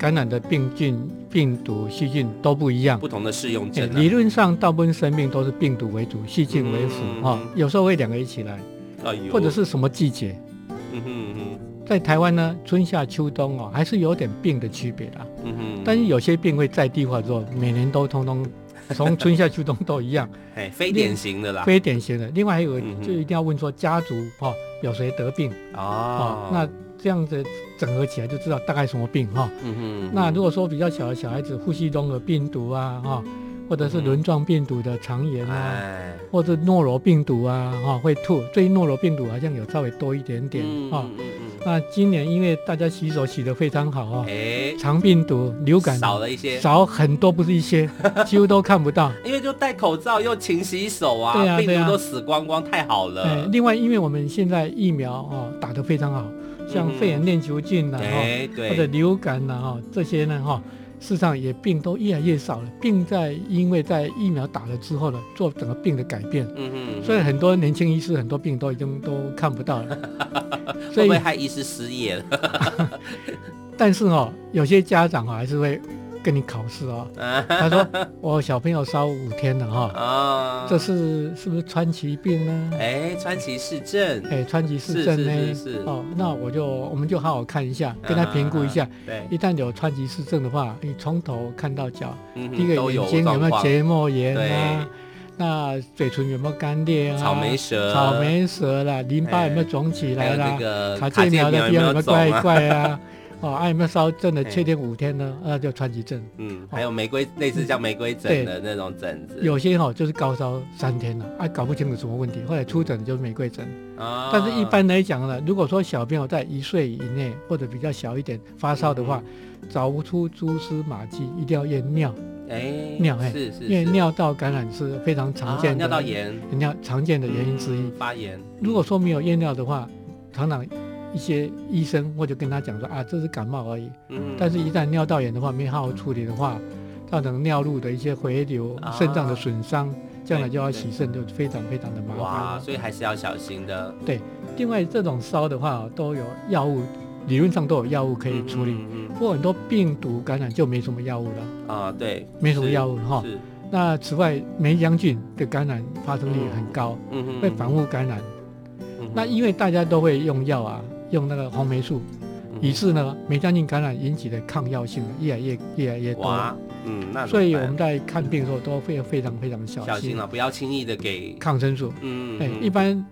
感染的病菌、病毒、细菌都不一样，不同的适用症。理论上，大部分生病都是病毒为主，细菌为辅，哈，有时候会两个一起来。或者是什么季节？嗯哼嗯哼，在台湾呢，春夏秋冬哦，还是有点病的区别啦。嗯哼，但是有些病会在地化之后，每年都通通从春夏秋冬都一样。哎，非典型的啦。非典型的。另外还有，就一定要问说家族哈有谁得病哦，那这样子整合起来就知道大概什么病哈。嗯哼。那如果说比较小的小孩子，呼吸中的病毒啊哈。或者是轮状病毒的肠炎啊，哎、或者诺罗病毒啊，哈、哦、会吐。最近诺罗病毒好像有稍微多一点点啊。嗯嗯嗯、那今年因为大家洗手洗得非常好啊，哎、肠病毒、流感少了一些，少很多，不是一些，几乎都看不到。因为就戴口罩又勤洗手啊，对啊，病毒都死光光，太好了。哎、另外，因为我们现在疫苗哦打得非常好，像肺炎链球菌呐、啊，哎、或者流感呐，哈，这些呢，哈。事实上也病都越来越少了，病在因为在疫苗打了之后呢，做整个病的改变，嗯嗯，所以很多年轻医师很多病都已经都看不到了，所以害医师失业了？但是哦，有些家长哈还是会。跟你考试哦，他说我小朋友烧五天了哈，啊，这是是不是川崎病呢？哎，川崎市症，哎，川崎市症呢？是是是哦，那我就我们就好好看一下，跟他评估一下。对，一旦有川崎市症的话，你从头看到脚，第一个眼睛有没有结膜炎啊？那嘴唇有没有干裂啊？草莓舌，草莓舌啦，淋巴有没有肿起来啦？卡介苗的地方有没有怪怪啊？哦，还有没有烧真的确定五天呢？那就川崎症。嗯，还有玫瑰，类似像玫瑰疹的那种疹子。有些哈就是高烧三天了，啊，搞不清楚什么问题，后来出诊就是玫瑰疹。啊。但是一般来讲呢，如果说小朋友在一岁以内或者比较小一点发烧的话，找不出蛛丝马迹，一定要验尿。哎，尿哎，是是。因为尿道感染是非常常见的。尿道炎。尿常见的原因之一。发炎。如果说没有验尿的话，常常。一些医生或者跟他讲说啊，这是感冒而已。嗯。但是，一旦尿道炎的话，没好好处理的话，造成尿路的一些回流、肾脏的损伤，将来就要洗肾，就非常非常的麻烦。哇，所以还是要小心的。对，另外这种烧的话，都有药物，理论上都有药物可以处理。嗯。不过很多病毒感染就没什么药物了。啊，对，没什么药物哈。是。那此外，霉浆菌的感染发生率很高，会反复感染。嗯。那因为大家都会用药啊。用那个红霉素，于是呢，霉浆菌感染引起的抗药性越来越越来越多。嗯，那所以我们在看病的时候都会非常非常小心。小心了，不要轻易的给抗生素。嗯，哎，一般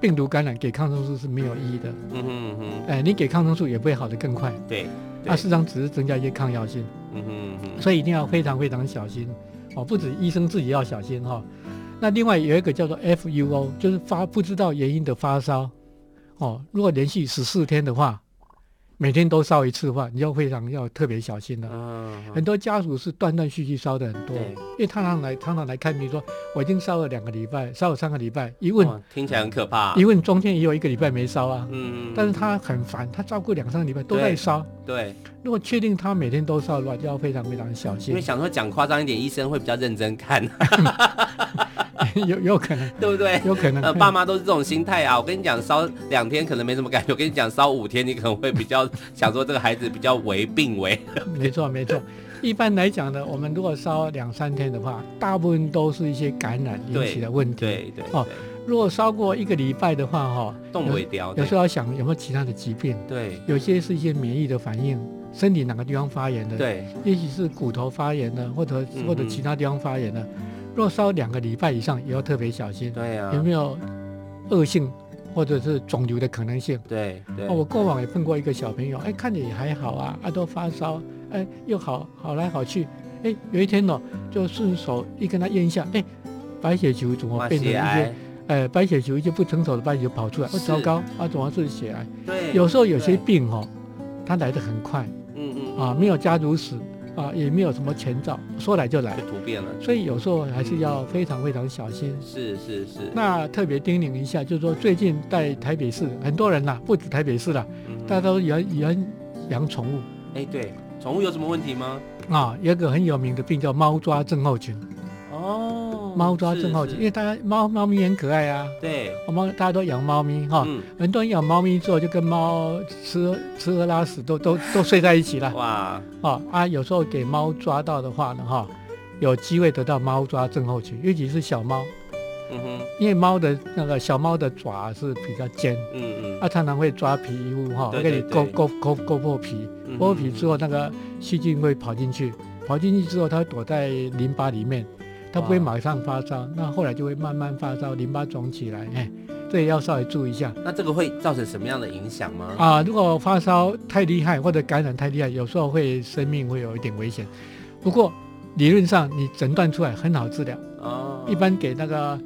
病毒感染给抗生素是没有意义的。嗯哼哼。哎，你给抗生素也不会好得更快。对。它事实上只是增加一些抗药性。嗯哼哼。所以一定要非常非常小心。哦，不止医生自己要小心哈。那另外有一个叫做 FUO，就是发不知道原因的发烧。哦，如果连续十四天的话，每天都烧一次的话，你就非常要特别小心了。嗯，很多家属是断断续续烧的很多，因为常常来常常来看病，说我已经烧了两个礼拜，烧了三个礼拜，一问听起来很可怕。一问中间也有一个礼拜没烧啊。嗯，但是他很烦，他照顾两三个礼拜都在烧。对，如果确定他每天都烧的话，就要非常非常小心。因为想说讲夸张一点，医生会比较认真看。有有可能，对不对？有可能。呃，爸妈都是这种心态啊。我跟你讲，烧两天可能没什么感觉。我跟你讲，烧五天，你可能会比较想说这个孩子比较为病为。没错，没错。一般来讲呢，我们如果烧两三天的话，大部分都是一些感染引起的问题。对对，对。哦，如果烧过一个礼拜的话，哈。有时候要想有没有其他的疾病。对。有些是一些免疫的反应，身体哪个地方发炎的。对。也许是骨头发炎的，或者或者其他地方发炎的。若烧两个礼拜以上，也要特别小心。对啊，有没有恶性或者是肿瘤的可能性？对对。哦，我过往也碰过一个小朋友，哎，看着也还好啊，啊，都发烧，哎，又好好来好去，哎，有一天哦，就顺手一跟他验一下，哎，白血球怎么变成一些，哎，白血球一些不成熟的白血球跑出来，哦，糟糕，啊，怎么是血癌？对。有时候有些病哦，它来得很快，嗯嗯，啊，没有家族史。啊，也没有什么前兆，说来就来，就突变了。所以有时候还是要非常非常小心。是是是。那特别叮咛一下，就是说最近在台北市，很多人呐，不止台北市了，嗯、大家都养养养宠物。哎，对，宠物有什么问题吗？啊，有一个很有名的病叫猫抓症候群。哦，猫抓症候群，因为大家猫猫咪很可爱啊。对，猫大家都养猫咪哈，嗯、很多人养猫咪之后就跟猫吃吃喝拉屎都都都睡在一起了。哇，啊啊，有时候给猫抓到的话呢哈，有机会得到猫抓症候群，尤其是小猫。嗯哼，因为猫的那个小猫的爪是比较尖，嗯嗯，它常常会抓皮肤哈，给你勾勾勾勾破皮，勾破皮之后那个细菌会跑进去，跑进去之后它会躲在淋巴里面。它不会马上发烧，那后来就会慢慢发烧，淋巴肿起来，哎，这也要稍微注意一下。那这个会造成什么样的影响吗？啊，如果发烧太厉害或者感染太厉害，有时候会生命会有一点危险。不过理论上你诊断出来很好治疗，哦，一般给那个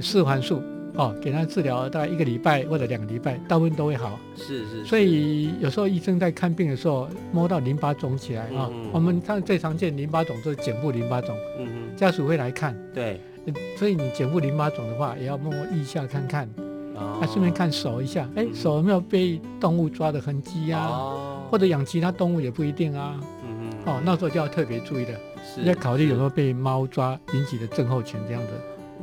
四环素。哦，给他治疗大概一个礼拜或者两个礼拜，大部分都会好。是是，是。所以有时候医生在看病的时候，摸到淋巴肿起来啊，我们看最常见淋巴肿就是颈部淋巴肿。嗯嗯。家属会来看。对。所以你颈部淋巴肿的话，也要摸摸腋下看看。哦。还顺便看手一下，哎，手有没有被动物抓的痕迹呀？哦。或者养其他动物也不一定啊。嗯嗯。哦，那时候就要特别注意了，是。要考虑有没有被猫抓引起的症候群这样的。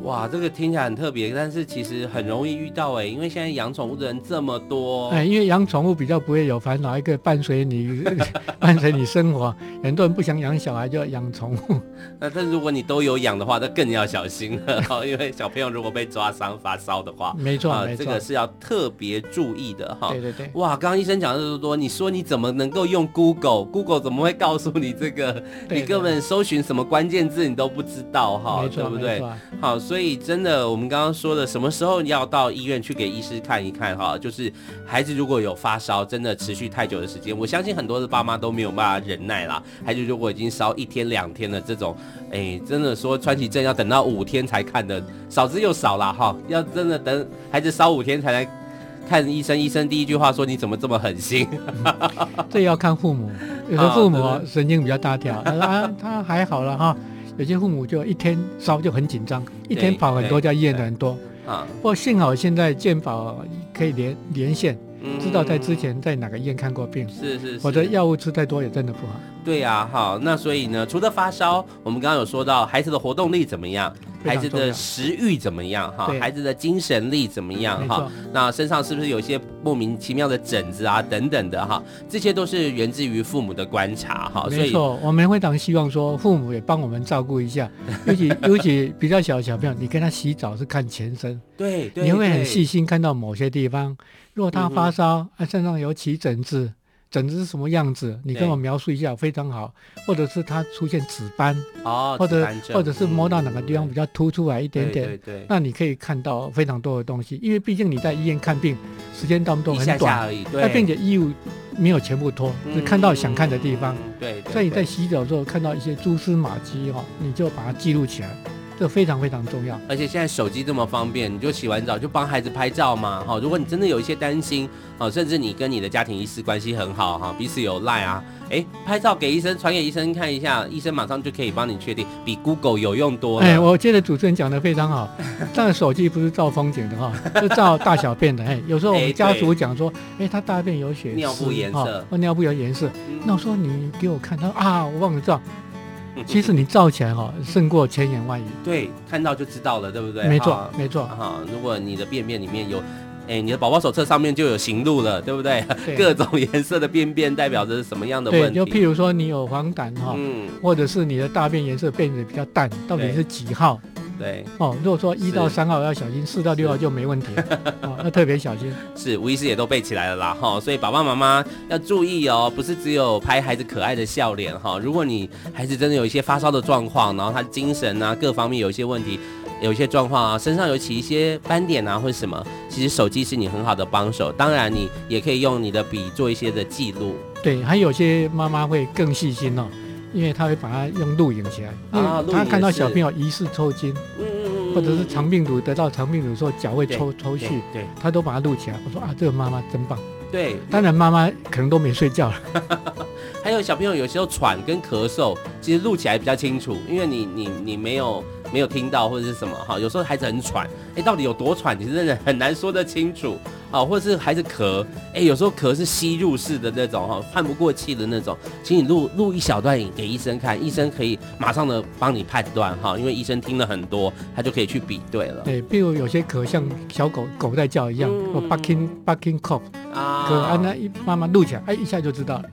哇，这个听起来很特别，但是其实很容易遇到哎，因为现在养宠物的人这么多。哎，因为养宠物比较不会有烦恼，一个伴随你 伴随你生活。很多人不想养小孩，就要养宠物。那但如果你都有养的话，那更要小心了，因为小朋友如果被抓伤发烧的话，没错，没错，这个是要特别注意的哈。对对对。哇，刚刚医生讲的这么多，你说你怎么能够用 Google？Google 怎么会告诉你这个？你根本搜寻什么关键字你都不知道哈，对不对？好。所以真的，我们刚刚说的，什么时候要到医院去给医师看一看哈？就是孩子如果有发烧，真的持续太久的时间，我相信很多的爸妈都没有办法忍耐啦。孩子如果已经烧一天两天的这种，哎，真的说川崎症要等到五天才看的，少之又少了哈。要真的等孩子烧五天才来看医生，医生第一句话说，你怎么这么狠心？这要看父母，有的父母神经比较大条，他他还好了哈。有些父母就一天烧就很紧张，一天跑很多家医院的很多。啊，不过幸好现在健保可以连连线，知道在之前在哪个医院看过病。是是是，否则药物吃太多也真的不好。对呀，好，那所以呢，除了发烧，我们刚刚有说到孩子的活动力怎么样，孩子的食欲怎么样，哈，孩子的精神力怎么样，哈，那身上是不是有一些莫名其妙的疹子啊，等等的，哈，这些都是源自于父母的观察，哈，没错，我们非常希望说父母也帮我们照顾一下，尤其 尤其比较小的小朋友，你跟他洗澡是看全身，对，你会很细心看到某些地方，如果他发烧，他身上有起疹子。疹子是什么样子？你跟我描述一下，非常好。或者是它出现紫斑，哦，或者或者是摸到哪个地方比较凸出来一点点，对对，那你可以看到非常多的东西。因为毕竟你在医院看病，时间到不多很短而已，对，并且衣物没有全部脱，只看到想看的地方，对。所以你在洗澡的时候看到一些蛛丝马迹哈，你就把它记录起来。这非常非常重要，而且现在手机这么方便，你就洗完澡就帮孩子拍照嘛，哈。如果你真的有一些担心，啊，甚至你跟你的家庭医师关系很好，哈，彼此有赖啊，哎，拍照给医生传给医生看一下，医生马上就可以帮你确定，比 Google 有用多了。哎，我觉得主持人讲的非常好，但手机不是照风景的哈，是照大小便的。哎，有时候我们家属讲说，哎，他大便有血，尿布颜色，哦，尿布有颜色，那我说你给我看，他说啊，我忘了照。其实你照起来哈，胜过千言万语。对，看到就知道了，对不对？没错，没错。哈，如果你的便便里面有，哎，你的宝宝手册上面就有行路了，对不对？各种颜色的便便代表着什么样的问题？就譬如说你有黄疸哈，嗯，或者是你的大便颜色变得比较淡，到底是几号？对哦，如果说一到三号要小心，四到六号就没问题，哦，要特别小心。是，吴医师也都背起来了啦，哈，所以爸爸妈妈要注意哦，不是只有拍孩子可爱的笑脸哈，如果你孩子真的有一些发烧的状况，然后他精神啊各方面有一些问题，有一些状况啊，身上有起一些斑点啊或者什么，其实手机是你很好的帮手，当然你也可以用你的笔做一些的记录。对，还有些妈妈会更细心哦。因为他会把它用录影起来，啊、他看到小朋友疑似抽筋，嗯嗯嗯或者是肠病毒得到肠病毒的时候脚会抽抽搐，对，他都把它录起来。我说啊，这个妈妈真棒。对，当然妈妈可能都没睡觉了。还有小朋友有时候喘跟咳嗽，其实录起来比较清楚，因为你你你没有没有听到或者是什么哈。有时候孩子很喘，哎，到底有多喘，其实真的很难说得清楚。啊，或者是孩子咳，哎，有时候咳是吸入式的那种哈，换不过气的那种，请你录录一小段给医生看，医生可以马上的帮你判断哈，因为医生听了很多，他就可以去比对了。对，比如有些咳像小狗狗在叫一样，我 barking barking cough 啊，咳啊，那一慢慢录起来，哎，一下就知道了。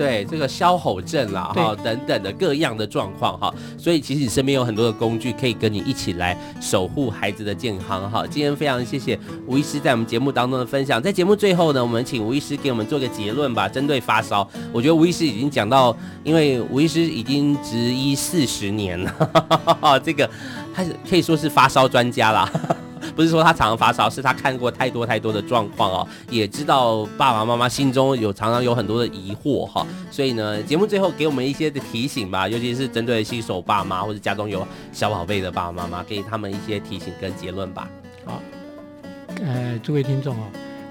对这个消吼症啦，哈等等的各样的状况哈，所以其实你身边有很多的工具可以跟你一起来守护孩子的健康哈。今天非常谢谢吴医师在我们节目当中的分享，在节目最后呢，我们请吴医师给我们做个结论吧。针对发烧，我觉得吴医师已经讲到，因为吴医师已经执医四十年了，哈哈这个他可以说是发烧专家啦。不是说他常常发烧，是他看过太多太多的状况哦，也知道爸爸妈妈心中有常常有很多的疑惑哈，所以呢，节目最后给我们一些的提醒吧，尤其是针对新手爸妈或者家中有小宝贝的爸爸妈妈，给他们一些提醒跟结论吧。好，呃，诸位听众哦，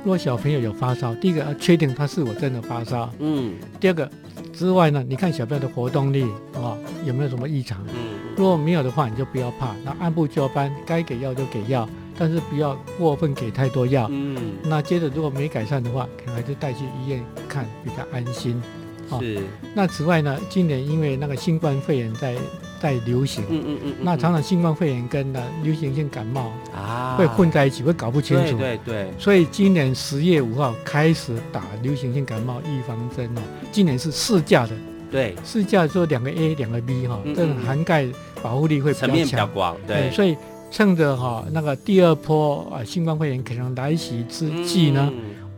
如果小朋友有发烧，第一个要确定他是否真的发烧，嗯，第二个之外呢，你看小朋友的活动力啊有没有什么异常，嗯，如果没有的话，你就不要怕，那按部就班，该给药就给药。但是不要过分给太多药。嗯，那接着如果没改善的话，可能还是带去医院看比较安心。是、哦。那此外呢，今年因为那个新冠肺炎在在流行，嗯嗯嗯，那常常新冠肺炎跟呢流行性感冒啊会混在一起，会搞不清楚。对对对。所以今年十月五号开始打流行性感冒预防针哦。今年是四价的。对。四价说两个 A 两个 B 哈、哦，这种涵盖保护力会比较强。层面比较广。对。所以。趁着哈那个第二波啊新冠肺炎可能来袭之际呢，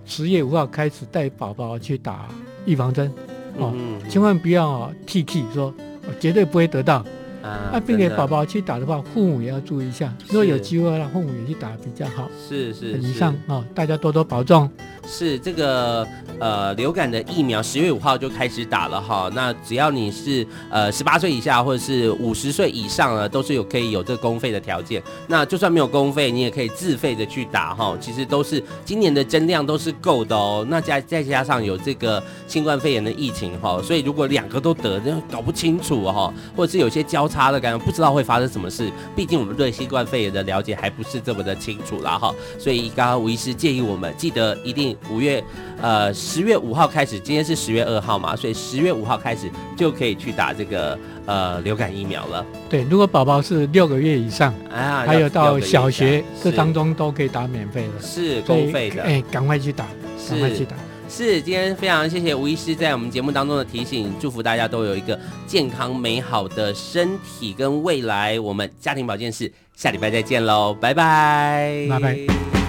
十、嗯、月五号开始带宝宝去打预防针，哦，嗯、千万不要替替说，绝对不会得到。啊，并且宝宝去打的话，父母也要注意一下，如果有机会让父母也去打比较好。是是，是。以上啊、哦，大家多多保重。是这个呃流感的疫苗，十月五号就开始打了哈。那只要你是呃十八岁以下或者是五十岁以上呢，都是有可以有这个公费的条件。那就算没有公费，你也可以自费的去打哈。其实都是今年的增量都是够的哦。那加再加上有这个新冠肺炎的疫情哈，所以如果两个都得，那搞不清楚哈，或者是有些交叉的感觉，不知道会发生什么事。毕竟我们对新冠肺炎的了解还不是这么的清楚啦哈。所以刚刚吴医师建议我们记得一定。五月，呃，十月五号开始，今天是十月二号嘛，所以十月五号开始就可以去打这个呃流感疫苗了。对，如果宝宝是六个月以上，啊，还有到小学这当中都可以打免费的，是公费的。哎，赶快去打，赶快去打。是，今天非常谢谢吴医师在我们节目当中的提醒，祝福大家都有一个健康美好的身体跟未来。我们家庭保健室下礼拜再见喽，拜拜，拜拜。